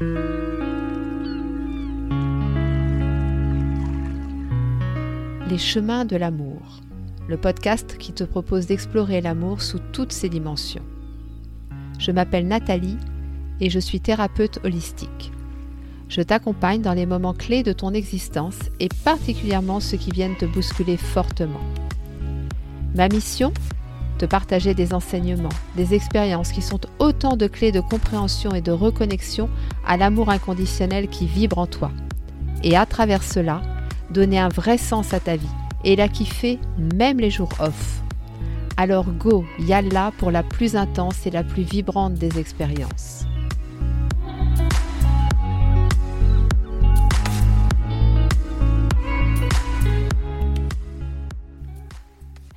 Les chemins de l'amour, le podcast qui te propose d'explorer l'amour sous toutes ses dimensions. Je m'appelle Nathalie et je suis thérapeute holistique. Je t'accompagne dans les moments clés de ton existence et particulièrement ceux qui viennent te bousculer fortement. Ma mission Te partager des enseignements, des expériences qui sont autant de clés de compréhension et de reconnexion à l'amour inconditionnel qui vibre en toi. Et à travers cela, donner un vrai sens à ta vie et la kiffer même les jours off. Alors go, yalla pour la plus intense et la plus vibrante des expériences.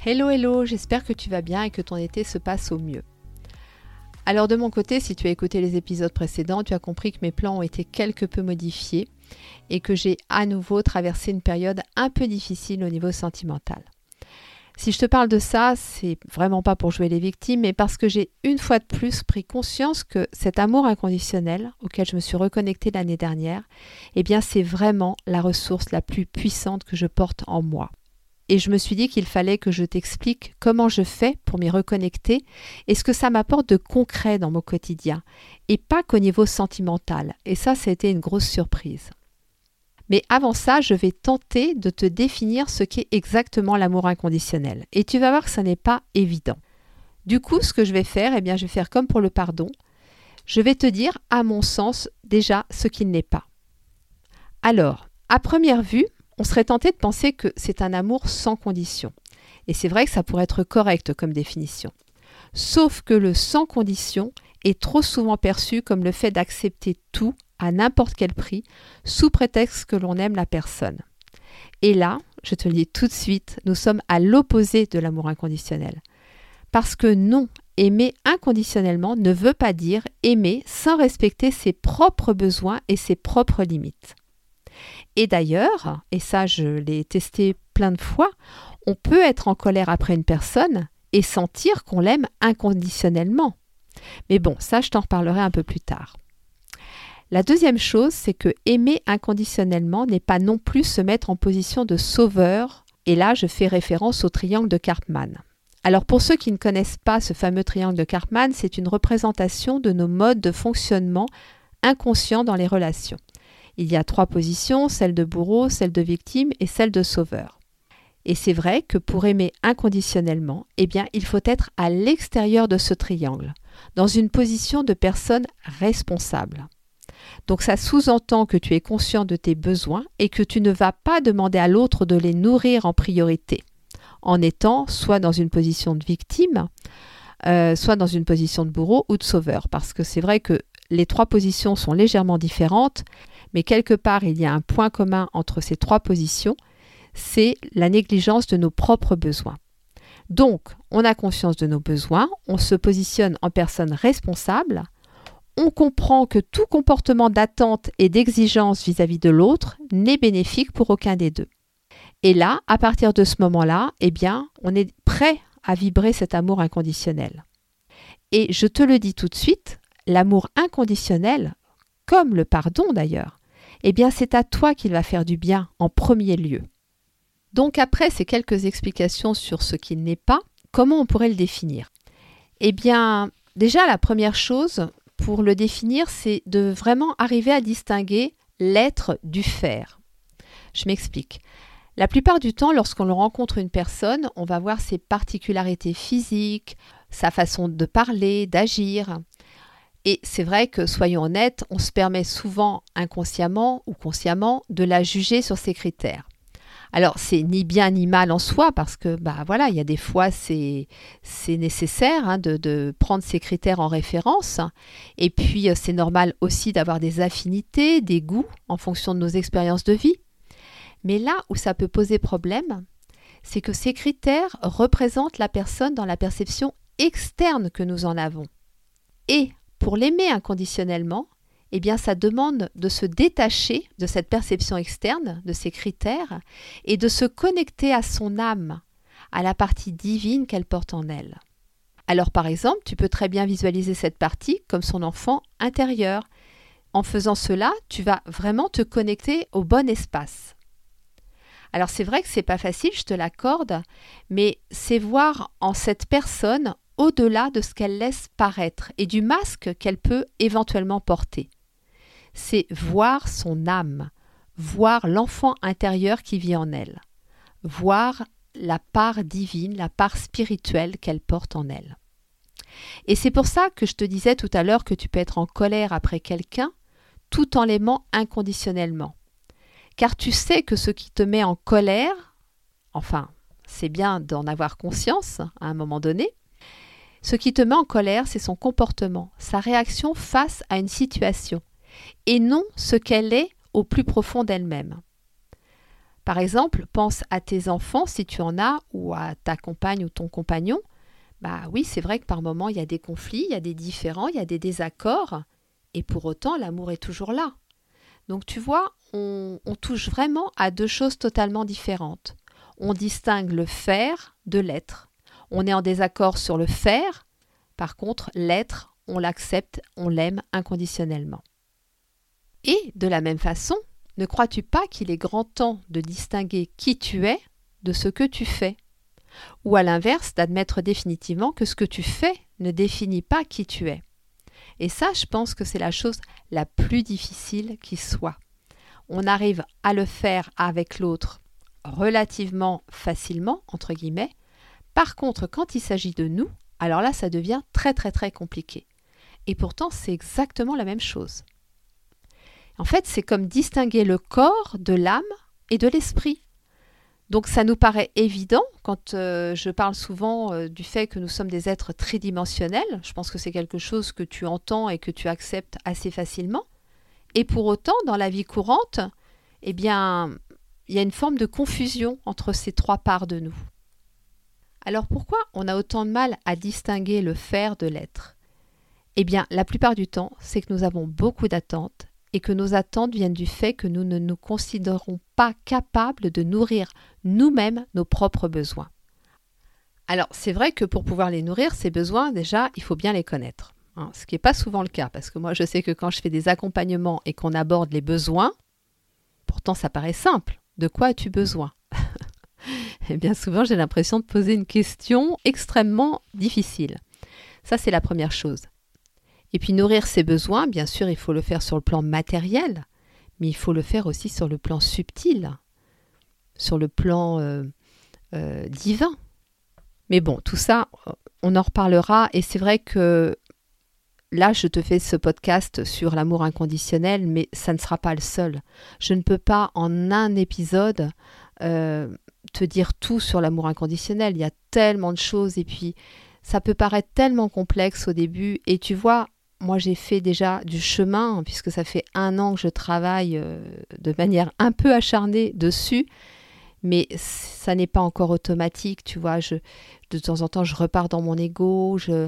Hello hello, j'espère que tu vas bien et que ton été se passe au mieux. Alors de mon côté, si tu as écouté les épisodes précédents, tu as compris que mes plans ont été quelque peu modifiés et que j'ai à nouveau traversé une période un peu difficile au niveau sentimental. Si je te parle de ça, c'est vraiment pas pour jouer les victimes, mais parce que j'ai une fois de plus pris conscience que cet amour inconditionnel auquel je me suis reconnectée l'année dernière, eh bien c'est vraiment la ressource la plus puissante que je porte en moi. Et je me suis dit qu'il fallait que je t'explique comment je fais pour m'y reconnecter et ce que ça m'apporte de concret dans mon quotidien, et pas qu'au niveau sentimental. Et ça, été une grosse surprise. Mais avant ça, je vais tenter de te définir ce qu'est exactement l'amour inconditionnel. Et tu vas voir que ça n'est pas évident. Du coup, ce que je vais faire, eh bien, je vais faire comme pour le pardon. Je vais te dire, à mon sens, déjà ce qu'il n'est pas. Alors, à première vue, on serait tenté de penser que c'est un amour sans condition. Et c'est vrai que ça pourrait être correct comme définition. Sauf que le sans condition est trop souvent perçu comme le fait d'accepter tout à n'importe quel prix, sous prétexte que l'on aime la personne. Et là, je te le dis tout de suite, nous sommes à l'opposé de l'amour inconditionnel. Parce que non, aimer inconditionnellement ne veut pas dire aimer sans respecter ses propres besoins et ses propres limites. Et d'ailleurs, et ça je l'ai testé plein de fois, on peut être en colère après une personne et sentir qu'on l'aime inconditionnellement. Mais bon, ça je t'en reparlerai un peu plus tard. La deuxième chose, c'est que aimer inconditionnellement n'est pas non plus se mettre en position de sauveur, et là je fais référence au triangle de Karpman. Alors pour ceux qui ne connaissent pas ce fameux triangle de Karpman, c'est une représentation de nos modes de fonctionnement inconscients dans les relations. Il y a trois positions, celle de bourreau, celle de victime et celle de sauveur. Et c'est vrai que pour aimer inconditionnellement, eh bien, il faut être à l'extérieur de ce triangle, dans une position de personne responsable. Donc ça sous-entend que tu es conscient de tes besoins et que tu ne vas pas demander à l'autre de les nourrir en priorité, en étant soit dans une position de victime, euh, soit dans une position de bourreau ou de sauveur. Parce que c'est vrai que les trois positions sont légèrement différentes, mais quelque part il y a un point commun entre ces trois positions, c'est la négligence de nos propres besoins. Donc, on a conscience de nos besoins, on se positionne en personne responsable, on comprend que tout comportement d'attente et d'exigence vis-à-vis de l'autre n'est bénéfique pour aucun des deux. Et là, à partir de ce moment-là, eh bien, on est prêt à vibrer cet amour inconditionnel. Et je te le dis tout de suite, l'amour inconditionnel, comme le pardon d'ailleurs, eh bien, c'est à toi qu'il va faire du bien en premier lieu. Donc après ces quelques explications sur ce qu'il n'est pas, comment on pourrait le définir? Eh bien, déjà la première chose, pour le définir, c'est de vraiment arriver à distinguer l'être du faire. Je m'explique. La plupart du temps, lorsqu'on rencontre une personne, on va voir ses particularités physiques, sa façon de parler, d'agir. Et c'est vrai que, soyons honnêtes, on se permet souvent inconsciemment ou consciemment de la juger sur ses critères. Alors, c'est ni bien ni mal en soi, parce que, bah voilà, il y a des fois, c'est, nécessaire hein, de, prendre ces critères en référence. Et puis, euh, c'est normal aussi d'avoir des affinités, des goûts en fonction de nos expériences de vie. Mais là où ça peut poser problème, c'est que ces critères représentent la personne dans la perception externe que nous en avons. Et pour l'aimer inconditionnellement, eh bien ça demande de se détacher de cette perception externe, de ces critères, et de se connecter à son âme, à la partie divine qu'elle porte en elle. Alors par exemple, tu peux très bien visualiser cette partie comme son enfant intérieur, en faisant cela, tu vas vraiment te connecter au bon espace. Alors c'est vrai que c'est pas facile, je te l'accorde, mais c'est voir en cette personne au-delà de ce qu'elle laisse paraître et du masque qu'elle peut éventuellement porter. C'est voir son âme, voir l'enfant intérieur qui vit en elle, voir la part divine, la part spirituelle qu'elle porte en elle. Et c'est pour ça que je te disais tout à l'heure que tu peux être en colère après quelqu'un tout en l'aimant inconditionnellement. Car tu sais que ce qui te met en colère, enfin, c'est bien d'en avoir conscience à un moment donné, ce qui te met en colère, c'est son comportement, sa réaction face à une situation, et non ce qu'elle est au plus profond d'elle-même. Par exemple, pense à tes enfants si tu en as, ou à ta compagne ou ton compagnon. Bah oui, c'est vrai que par moments il y a des conflits, il y a des différends, il y a des désaccords, et pour autant l'amour est toujours là. Donc tu vois, on, on touche vraiment à deux choses totalement différentes. On distingue le faire de l'être. On est en désaccord sur le faire, par contre l'être, on l'accepte, on l'aime inconditionnellement. Et de la même façon, ne crois-tu pas qu'il est grand temps de distinguer qui tu es de ce que tu fais? Ou à l'inverse, d'admettre définitivement que ce que tu fais ne définit pas qui tu es Et ça, je pense que c'est la chose la plus difficile qui soit. On arrive à le faire avec l'autre relativement facilement, entre guillemets. Par contre, quand il s'agit de nous, alors là, ça devient très très très compliqué. Et pourtant, c'est exactement la même chose. En fait, c'est comme distinguer le corps de l'âme et de l'esprit. Donc ça nous paraît évident quand euh, je parle souvent euh, du fait que nous sommes des êtres tridimensionnels. Je pense que c'est quelque chose que tu entends et que tu acceptes assez facilement. Et pour autant, dans la vie courante, eh bien, il y a une forme de confusion entre ces trois parts de nous. Alors pourquoi on a autant de mal à distinguer le faire de l'être? Eh bien, la plupart du temps, c'est que nous avons beaucoup d'attentes et que nos attentes viennent du fait que nous ne nous considérons pas capables de nourrir nous-mêmes nos propres besoins. Alors c'est vrai que pour pouvoir les nourrir, ces besoins, déjà, il faut bien les connaître. Hein, ce qui n'est pas souvent le cas, parce que moi je sais que quand je fais des accompagnements et qu'on aborde les besoins, pourtant ça paraît simple. De quoi as-tu besoin? Et bien souvent j'ai l'impression de poser une question extrêmement difficile. Ça c'est la première chose. Et puis nourrir ses besoins, bien sûr, il faut le faire sur le plan matériel, mais il faut le faire aussi sur le plan subtil, sur le plan euh, euh, divin. Mais bon, tout ça, on en reparlera. Et c'est vrai que là, je te fais ce podcast sur l'amour inconditionnel, mais ça ne sera pas le seul. Je ne peux pas en un épisode te dire tout sur l'amour inconditionnel. Il y a tellement de choses et puis ça peut paraître tellement complexe au début. Et tu vois, moi j'ai fait déjà du chemin, puisque ça fait un an que je travaille euh, de manière un peu acharnée dessus, mais ça n'est pas encore automatique, tu vois. Je, de temps en temps, je repars dans mon ego. Je,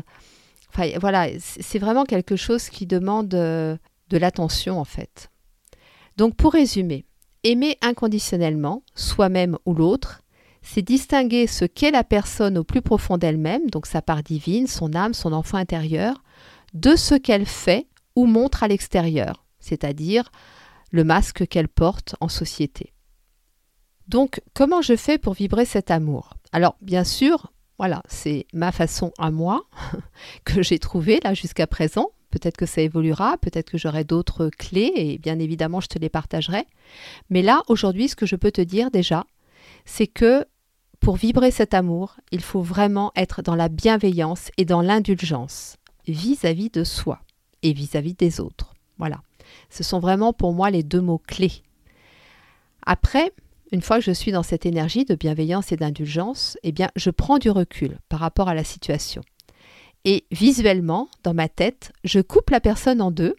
enfin, voilà, c'est vraiment quelque chose qui demande euh, de l'attention en fait. Donc pour résumer, aimer inconditionnellement, soi-même ou l'autre, c'est distinguer ce qu'est la personne au plus profond d'elle-même, donc sa part divine, son âme, son enfant intérieur, de ce qu'elle fait ou montre à l'extérieur, c'est-à-dire le masque qu'elle porte en société. Donc, comment je fais pour vibrer cet amour? Alors, bien sûr, voilà, c'est ma façon à moi que j'ai trouvée là jusqu'à présent. Peut-être que ça évoluera, peut-être que j'aurai d'autres clés et bien évidemment je te les partagerai. Mais là, aujourd'hui, ce que je peux te dire déjà, c'est que pour vibrer cet amour, il faut vraiment être dans la bienveillance et dans l'indulgence vis-à-vis de soi et vis-à-vis des autres. Voilà. Ce sont vraiment pour moi les deux mots clés. Après, une fois que je suis dans cette énergie de bienveillance et d'indulgence, eh bien, je prends du recul par rapport à la situation. Et visuellement, dans ma tête, je coupe la personne en deux.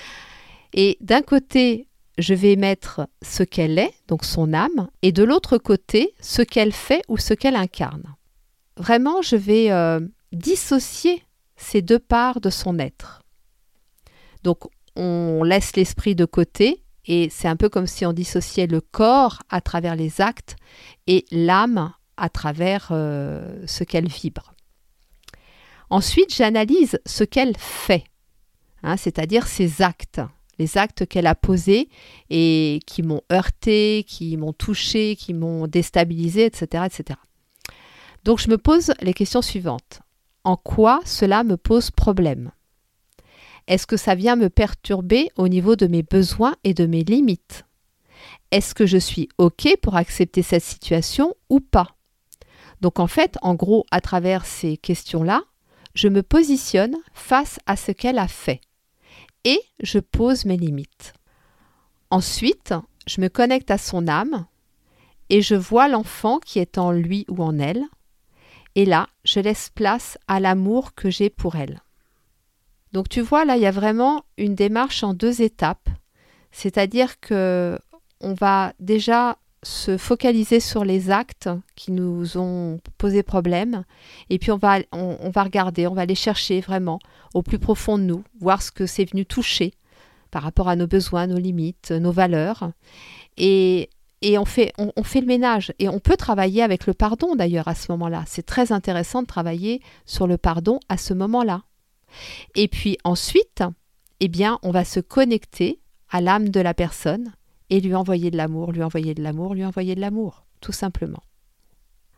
et d'un côté, je vais mettre ce qu'elle est, donc son âme, et de l'autre côté, ce qu'elle fait ou ce qu'elle incarne. Vraiment, je vais euh, dissocier ces deux parts de son être. Donc on laisse l'esprit de côté et c'est un peu comme si on dissociait le corps à travers les actes et l'âme à travers euh, ce qu'elle vibre. Ensuite, j'analyse ce qu'elle fait, hein, c'est-à-dire ses actes. les actes qu'elle a posés et qui m'ont heurté, qui m'ont touché, qui m'ont déstabilisé, etc., etc. Donc je me pose les questions suivantes. En quoi cela me pose problème? Est-ce que ça vient me perturber au niveau de mes besoins et de mes limites? Est-ce que je suis OK pour accepter cette situation ou pas? Donc en fait, en gros, à travers ces questions-là, je me positionne face à ce qu'elle a fait et je pose mes limites. Ensuite, je me connecte à son âme et je vois l'enfant qui est en lui ou en elle. Et là, je laisse place à l'amour que j'ai pour elle. Donc tu vois, là, il y a vraiment une démarche en deux étapes. C'est-à-dire que on va déjà se focaliser sur les actes qui nous ont posé problème et puis on va, on, va regarder, on va aller chercher vraiment au plus profond de nous, voir ce que c'est venu toucher par rapport à nos besoins, nos limites, nos valeurs et, et on, fait, on, fait le ménage et on peut travailler avec le pardon d'ailleurs à ce moment-là. C'est très intéressant de travailler sur le pardon à ce moment-là. Et puis ensuite, eh bien, on va se connecter à l'âme de la personne et lui envoyer de l'amour, lui envoyer de l'amour, lui envoyer de l'amour, tout simplement.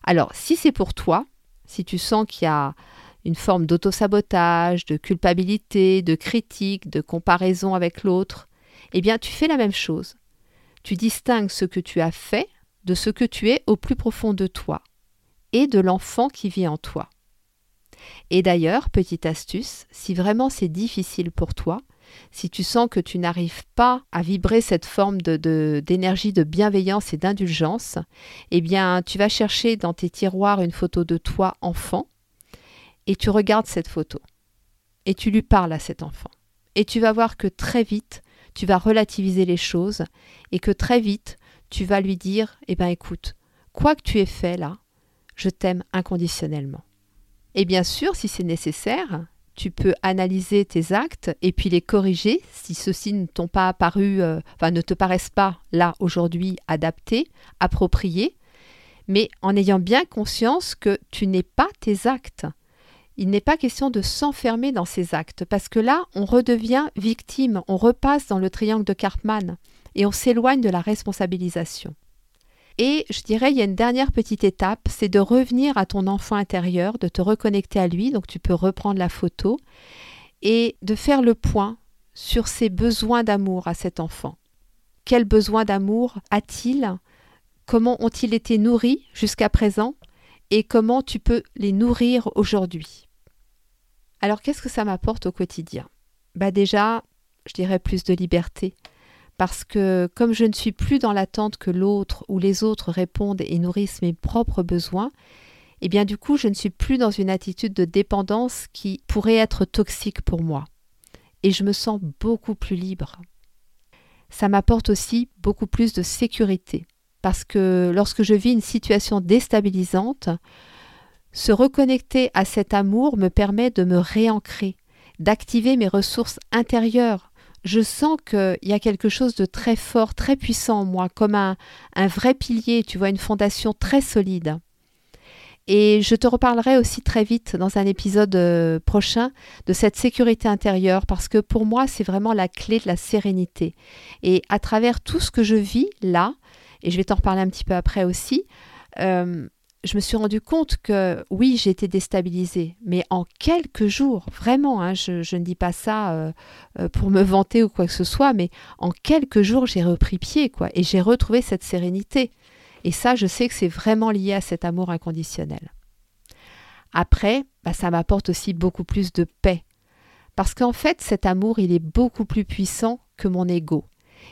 Alors, si c'est pour toi, si tu sens qu'il y a une forme d'autosabotage, de culpabilité, de critique, de comparaison avec l'autre, eh bien, tu fais la même chose. Tu distingues ce que tu as fait de ce que tu es au plus profond de toi et de l'enfant qui vit en toi. Et d'ailleurs, petite astuce, si vraiment c'est difficile pour toi, si tu sens que tu n'arrives pas à vibrer cette forme d'énergie de, de bienveillance et d'indulgence, eh bien, tu vas chercher dans tes tiroirs une photo de toi enfant et tu regardes cette photo et tu lui parles à cet enfant. Et tu vas voir que très vite, tu vas relativiser les choses et que très vite, tu vas lui dire Eh bien, écoute, quoi que tu aies fait là, je t'aime inconditionnellement. Et bien sûr, si c'est nécessaire, tu peux analyser tes actes et puis les corriger si ceux-ci ne t'ont pas apparu, euh, enfin ne te paraissent pas là aujourd'hui adaptés, appropriés, mais en ayant bien conscience que tu n'es pas tes actes. Il n'est pas question de s'enfermer dans ces actes, parce que là, on redevient victime, on repasse dans le triangle de Karpman et on s'éloigne de la responsabilisation. Et je dirais, il y a une dernière petite étape, c'est de revenir à ton enfant intérieur, de te reconnecter à lui, donc tu peux reprendre la photo, et de faire le point sur ses besoins d'amour à cet enfant. Quels besoins d'amour a-t-il? Comment ont-ils été nourris jusqu'à présent? Et comment tu peux les nourrir aujourd'hui? Alors qu'est-ce que ça m'apporte au quotidien? Bah déjà, je dirais plus de liberté, parce que comme je ne suis plus dans l'attente que l'autre ou les autres répondent et nourrissent mes propres besoins, eh bien du coup je ne suis plus dans une attitude de dépendance qui pourrait être toxique pour moi. Et je me sens beaucoup plus libre. Ça m'apporte aussi beaucoup plus de sécurité, parce que lorsque je vis une situation déstabilisante, se reconnecter à cet amour me permet de me réancrer, d'activer mes ressources intérieures je sens qu'il y a quelque chose de très fort, très puissant en moi, comme un, vrai pilier, tu vois, une fondation très solide. Et je te reparlerai aussi très vite dans un épisode euh, prochain de cette sécurité intérieure parce que pour moi c'est vraiment la clé de la sérénité. Et à travers tout ce que je vis là, et je vais t'en reparler un petit peu après aussi, euh, je me suis rendu compte que oui, j'ai été déstabilisée, mais en quelques jours, vraiment, hein, je, ne dis pas ça euh, euh, pour me vanter ou quoi que ce soit, mais en quelques jours, j'ai repris pied, quoi, et j'ai retrouvé cette sérénité. Et ça, je sais que c'est vraiment lié à cet amour inconditionnel. Après, bah, ça m'apporte aussi beaucoup plus de paix, parce qu'en fait, cet amour, il est beaucoup plus puissant que mon ego.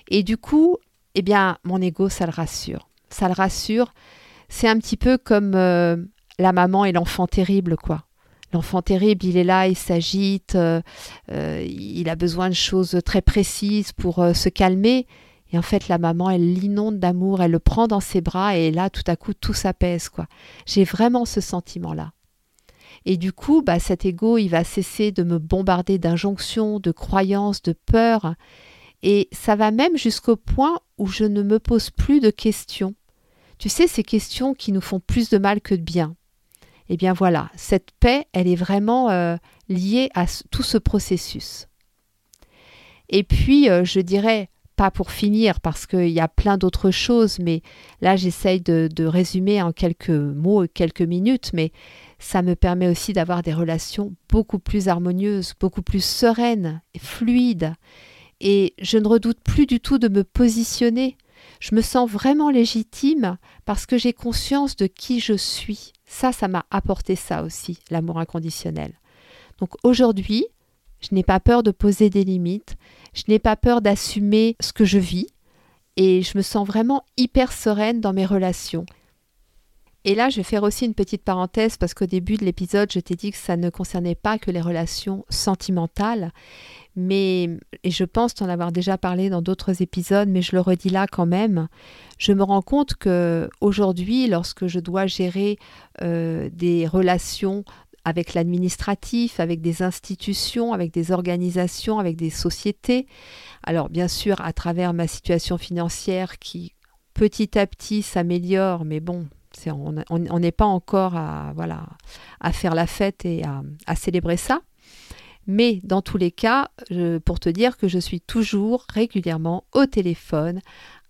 Et du coup, eh bien, mon ego, ça le rassure. Ça le rassure c'est un petit peu comme euh, la maman et l'enfant terrible, quoi. L'enfant terrible, il est là, il s'agite, euh, euh, il a besoin de choses très précises pour se calmer. Et en fait, la maman, elle l'inonde d'amour, elle le prend dans ses bras et là, tout à coup, tout s'apaise, quoi. J'ai vraiment ce sentiment-là. Et du coup, bah, cet ego, il va cesser de me bombarder d'injonctions, de croyances, de peurs. Et ça va même jusqu'au point où je ne me pose plus de questions. Tu sais, ces questions qui nous font plus de mal que de bien. Eh bien voilà, cette paix, elle est vraiment euh, liée à tout ce processus. Et puis, euh, je dirais, pas pour finir, parce qu'il y a plein d'autres choses, mais là, j'essaye de, résumer en quelques mots, quelques minutes, mais ça me permet aussi d'avoir des relations beaucoup plus harmonieuses, beaucoup plus sereines fluides. Et je ne redoute plus du tout de me positionner. Je me sens vraiment légitime parce que j'ai conscience de qui je suis. Ça, ça m'a apporté ça aussi, l'amour inconditionnel. Donc aujourd'hui, je n'ai pas peur de poser des limites, je n'ai pas peur d'assumer ce que je vis et je me sens vraiment hyper sereine dans mes relations. Et là, je vais faire aussi une petite parenthèse parce qu'au début de l'épisode, je t'ai dit que ça ne concernait pas que les relations sentimentales, mais, et je pense t'en avoir déjà parlé dans d'autres épisodes, mais je le redis là quand même, je me rends compte que aujourd'hui, lorsque je dois gérer euh, des relations avec l'administratif, avec des institutions, avec des organisations, avec des sociétés. Alors bien sûr, à travers ma situation financière qui petit à petit s'améliore, mais bon, on n'est pas encore à, faire la fête et à, célébrer ça. Mais dans tous les cas, pour te dire que je suis toujours régulièrement au téléphone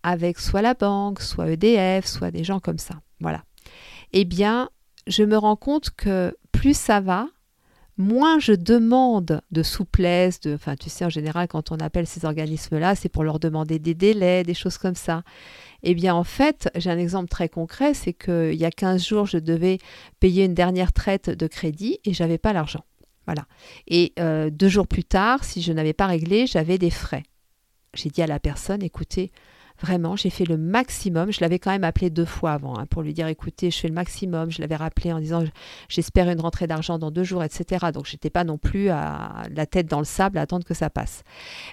avec soit la banque, soit EDF, soit des gens comme ça. Voilà. Eh bien, je me rends compte que plus ça va, moins je demande de souplesse, de, enfin tu sais en général quand on appelle ces organismes-là, c'est pour leur demander des délais, des choses comme ça. Eh bien en fait, j'ai un exemple très concret, c'est qu'il y a 15 jours, je devais payer une dernière traite de crédit et j'avais pas l'argent. Voilà. Et euh, deux jours plus tard, si je n'avais pas réglé, j'avais des frais. J'ai dit à la personne, écoutez, Vraiment, j'ai fait le maximum. Je l'avais quand même appelé deux fois avant hein, pour lui dire écoutez, je fais le maximum. Je l'avais rappelé en disant j'espère une rentrée d'argent dans deux jours, etc. Donc j'étais pas non plus à la tête dans le sable à attendre que ça passe.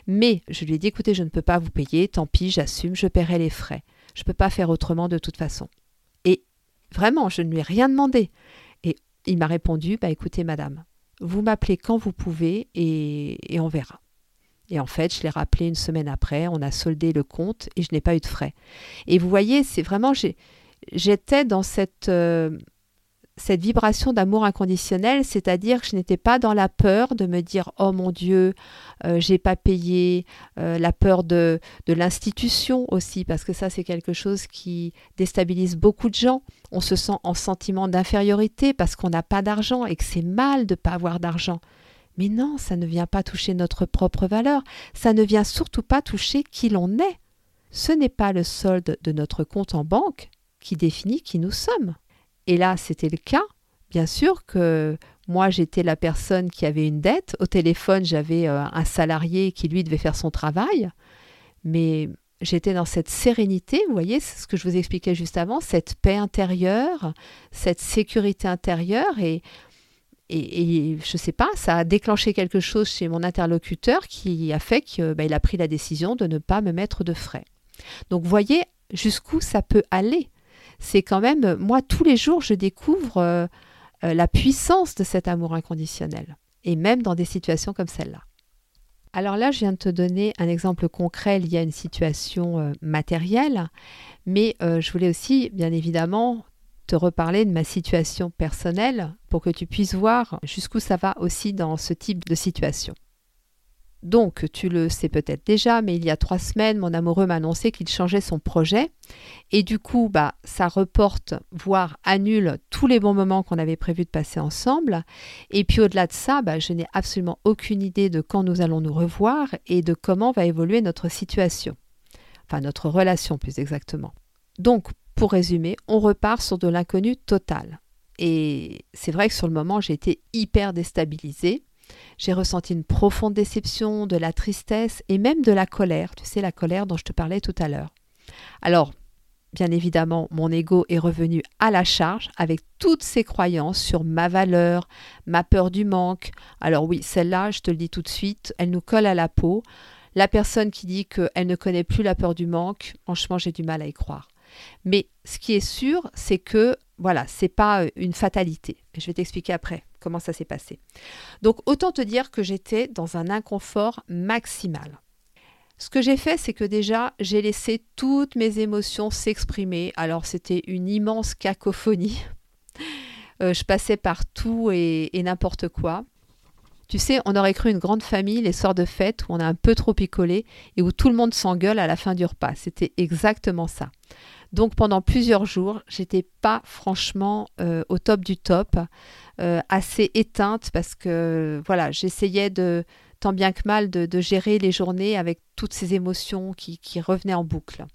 Mais je lui ai dit écoutez, je ne peux pas vous payer, tant pis, j'assume, je paierai les frais. Je ne peux pas faire autrement de toute façon. Et vraiment, je ne lui ai rien demandé. Et il m'a répondu bah écoutez, madame, vous m'appelez quand vous pouvez et on verra. Et en fait, je l'ai rappelé une semaine après, on a soldé le compte et je n'ai pas eu de frais. Et vous voyez, c'est vraiment, j'étais dans cette, euh, cette vibration d'amour inconditionnel, c'est-à-dire que je n'étais pas dans la peur de me dire oh mon Dieu, euh, j'ai pas payé, euh, la peur de, de l'institution aussi, parce que ça c'est quelque chose qui déstabilise beaucoup de gens. On se sent en sentiment d'infériorité parce qu'on n'a pas d'argent et que c'est mal de ne pas avoir d'argent. Mais non, ça ne vient pas toucher notre propre valeur, ça ne vient surtout pas toucher qui l'on est. Ce n'est pas le solde de notre compte en banque qui définit qui nous sommes. Et là, c'était le cas. Bien sûr que moi, j'étais la personne qui avait une dette. Au téléphone, j'avais euh, un salarié qui, lui, devait faire son travail. Mais j'étais dans cette sérénité, vous voyez, c'est ce que je vous expliquais juste avant, cette paix intérieure, cette sécurité intérieure. Et et, je ne sais pas, ça a déclenché quelque chose chez mon interlocuteur qui a fait qu'il bah, a pris la décision de ne pas me mettre de frais. Donc voyez jusqu'où ça peut aller. C'est quand même, moi tous les jours, je découvre euh, euh, la puissance de cet amour inconditionnel, et même dans des situations comme celle-là. Alors là, je viens de te donner un exemple concret lié à une situation euh, matérielle, mais je voulais aussi, bien évidemment, te reparler de ma situation personnelle pour que tu puisses voir jusqu'où ça va aussi dans ce type de situation. Donc, tu le sais peut-être déjà, mais il y a trois semaines, mon amoureux m'a annoncé qu'il changeait son projet. Et du coup, bah, ça reporte, voire annule tous les bons moments qu'on avait prévu de passer ensemble. Et puis au-delà de ça, bah, je n'ai absolument aucune idée de quand nous allons nous revoir et de comment va évoluer notre situation. Enfin, notre relation plus exactement. Donc, pour résumer, on repart sur de l'inconnu total. Et c'est vrai que sur le moment, j'ai été hyper déstabilisée. J'ai ressenti une profonde déception, de la tristesse et même de la colère. Tu sais, la colère dont je te parlais tout à l'heure. Alors, bien évidemment, mon ego est revenu à la charge avec toutes ses croyances sur ma valeur, ma peur du manque. Alors oui, celle-là, je te le dis tout de suite, elle nous colle à la peau. La personne qui dit qu'elle ne connaît plus la peur du manque, franchement, j'ai du mal à y croire. Mais ce qui est sûr, c'est que voilà, c'est pas euh, une fatalité. Je vais t'expliquer après comment ça s'est passé. Donc autant te dire que j'étais dans un inconfort maximal. Ce que j'ai fait, c'est que déjà, j'ai laissé toutes mes émotions s'exprimer. Alors c'était une immense cacophonie. Euh, je passais par tout et, et n'importe quoi. Tu sais, on aurait cru une grande famille les soirs de fête où on a un peu trop picolé et où tout le monde s'engueule à la fin du repas. C'était exactement ça. Donc pendant plusieurs jours, j'étais pas franchement euh, au top du top, euh, assez éteinte parce que voilà, j'essayais de tant bien que mal de, gérer les journées avec toutes ces émotions qui, qui revenaient en boucle.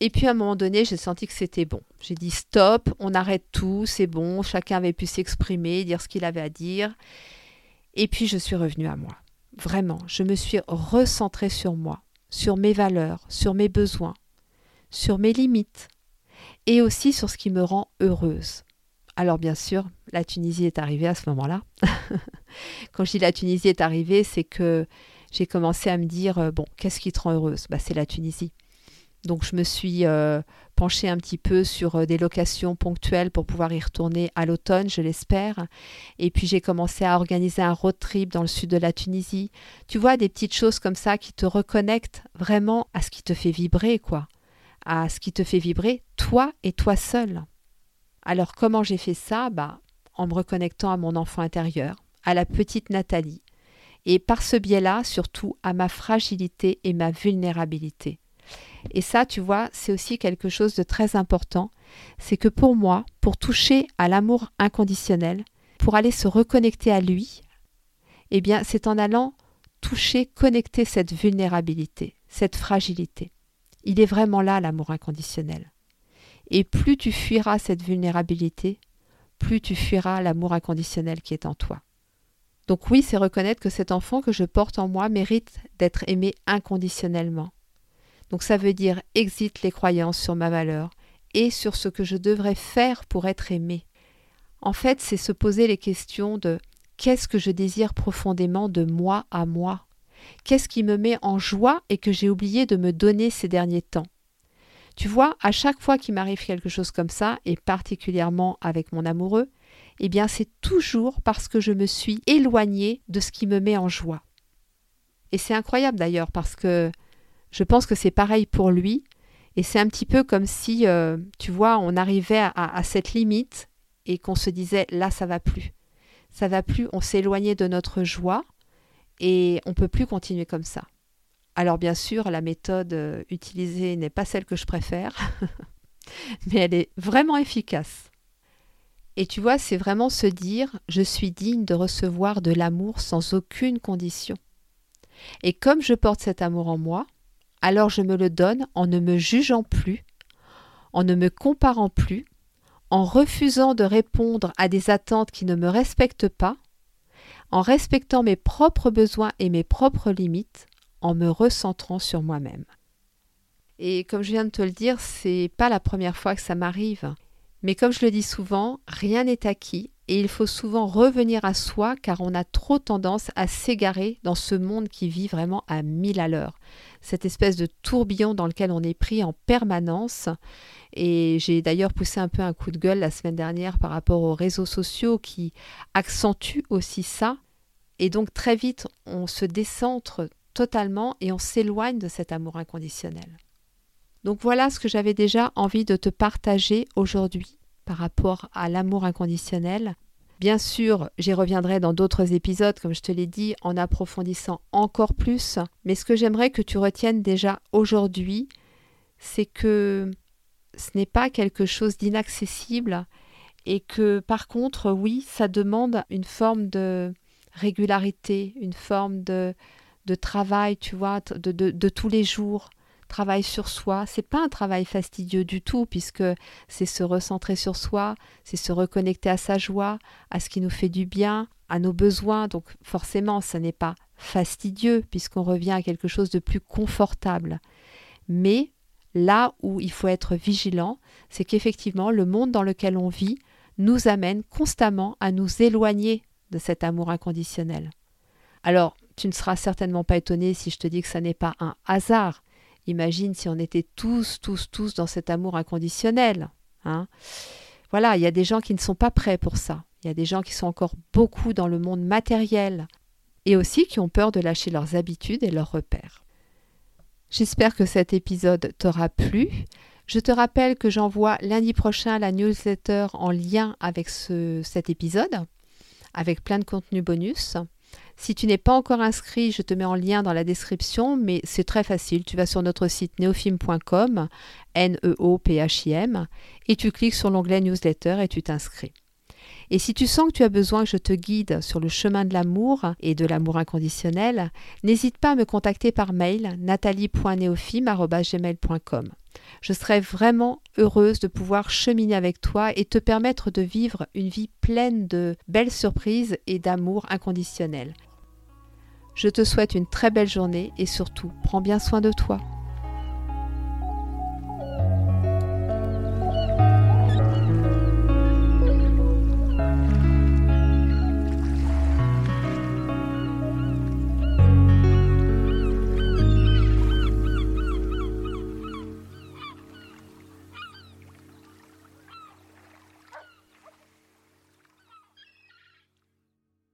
Et puis à un moment donné, j'ai senti que c'était bon. J'ai dit stop, on arrête tout, c'est bon, chacun avait pu s'exprimer, dire ce qu'il avait à dire. Et puis je suis revenue à moi. Vraiment, je me suis recentrée sur moi, sur mes valeurs, sur mes besoins, sur mes limites et aussi sur ce qui me rend heureuse. Alors bien sûr, la Tunisie est arrivée à ce moment-là. Quand je dis la Tunisie est arrivée, c'est que j'ai commencé à me dire, euh, bon, qu'est-ce qui te rend heureuse? Bah, C'est la Tunisie. Donc je me suis euh, penchée un petit peu sur euh, des locations ponctuelles pour pouvoir y retourner à l'automne, je l'espère. Et puis j'ai commencé à organiser un road trip dans le sud de la Tunisie. Tu vois, des petites choses comme ça qui te reconnectent vraiment à ce qui te fait vibrer, quoi. À ce qui te fait vibrer, toi et toi seul. Alors comment j'ai fait ça? Bah, En me reconnectant à mon enfant intérieur, à la petite Nathalie. Et par ce biais-là, surtout à ma fragilité et ma vulnérabilité. Et ça, tu vois, c'est aussi quelque chose de très important. C'est que pour moi, pour toucher à l'amour inconditionnel, pour aller se reconnecter à lui, eh bien, c'est en allant toucher, connecter cette vulnérabilité, cette fragilité. Il est vraiment là, l'amour inconditionnel. Et plus tu fuiras cette vulnérabilité, plus tu fuiras l'amour inconditionnel qui est en toi. Donc oui, c'est reconnaître que cet enfant que je porte en moi mérite d'être aimé inconditionnellement, donc ça veut dire exit les croyances sur ma valeur et sur ce que je devrais faire pour être aimé. En fait, c'est se poser les questions de qu'est-ce que je désire profondément de moi à moi Qu'est-ce qui me met en joie et que j'ai oublié de me donner ces derniers temps? Tu vois, à chaque fois qu'il m'arrive quelque chose comme ça, et particulièrement avec mon amoureux, eh bien c'est toujours parce que je me suis éloignée de ce qui me met en joie. Et c'est incroyable d'ailleurs parce que je pense que c'est pareil pour lui. Et c'est un petit peu comme si, euh, tu vois, on arrivait à, cette limite et qu'on se disait là, ça va plus. Ça va plus, on s'éloignait de notre joie et on peut plus continuer comme ça. Alors bien sûr, la méthode euh, utilisée n'est pas celle que je préfère, mais elle est vraiment efficace. Et tu vois, c'est vraiment se dire je suis digne de recevoir de l'amour sans aucune condition. Et comme je porte cet amour en moi, alors je me le donne en ne me jugeant plus, en ne me comparant plus, en refusant de répondre à des attentes qui ne me respectent pas, en respectant mes propres besoins et mes propres limites, en me recentrant sur moi-même. Et comme je viens de te le dire, c'est pas la première fois que ça m'arrive. Mais comme je le dis souvent, rien n'est acquis et il faut souvent revenir à soi car on a trop tendance à s'égarer dans ce monde qui vit vraiment à mille à l'heure. Cette espèce de tourbillon dans lequel on est pris en permanence. Et j'ai d'ailleurs poussé un peu un coup de gueule la semaine dernière par rapport aux réseaux sociaux qui accentuent aussi ça. Et donc très vite, on se décentre totalement et on s'éloigne de cet amour inconditionnel. Donc voilà ce que j'avais déjà envie de te partager aujourd'hui par rapport à l'amour inconditionnel. Bien sûr, j'y reviendrai dans d'autres épisodes, comme je te l'ai dit, en approfondissant encore plus. Mais ce que j'aimerais que tu retiennes déjà aujourd'hui, c'est que ce n'est pas quelque chose d'inaccessible et que par contre, oui, ça demande une forme de régularité, une forme de, travail, tu vois, de tous les jours, travail sur soi. C'est pas un travail fastidieux du tout, puisque c'est se recentrer sur soi, c'est se reconnecter à sa joie, à ce qui nous fait du bien, à nos besoins. Donc forcément, ça n'est pas fastidieux, puisqu'on revient à quelque chose de plus confortable. Mais là où il faut être vigilant, c'est qu'effectivement, le monde dans lequel on vit nous amène constamment à nous éloigner de cet amour inconditionnel. Alors, tu ne seras certainement pas étonné si je te dis que ça n'est pas un hasard, Imagine si on était tous, tous, tous dans cet amour inconditionnel. Hein. Voilà, il y a des gens qui ne sont pas prêts pour ça. Il y a des gens qui sont encore beaucoup dans le monde matériel et aussi qui ont peur de lâcher leurs habitudes et leurs repères. J'espère que cet épisode t'aura plu. Je te rappelle que j'envoie lundi prochain la newsletter en lien avec ce, cet épisode, avec plein de contenus bonus. Si tu n'es pas encore inscrit, je te mets en lien dans la description, mais c'est très facile. Tu vas sur notre site neofim.com, N-E-O-P-H-I-M, et tu cliques sur l'onglet newsletter et tu t'inscris. Et si tu sens que tu as besoin que je te guide sur le chemin de l'amour et de l'amour inconditionnel, n'hésite pas à me contacter par mail nathalie.neofim.gmail.com. Je serai vraiment heureuse de pouvoir cheminer avec toi et te permettre de vivre une vie pleine de belles surprises et d'amour inconditionnel. Je te souhaite une très belle journée et surtout, prends bien soin de toi.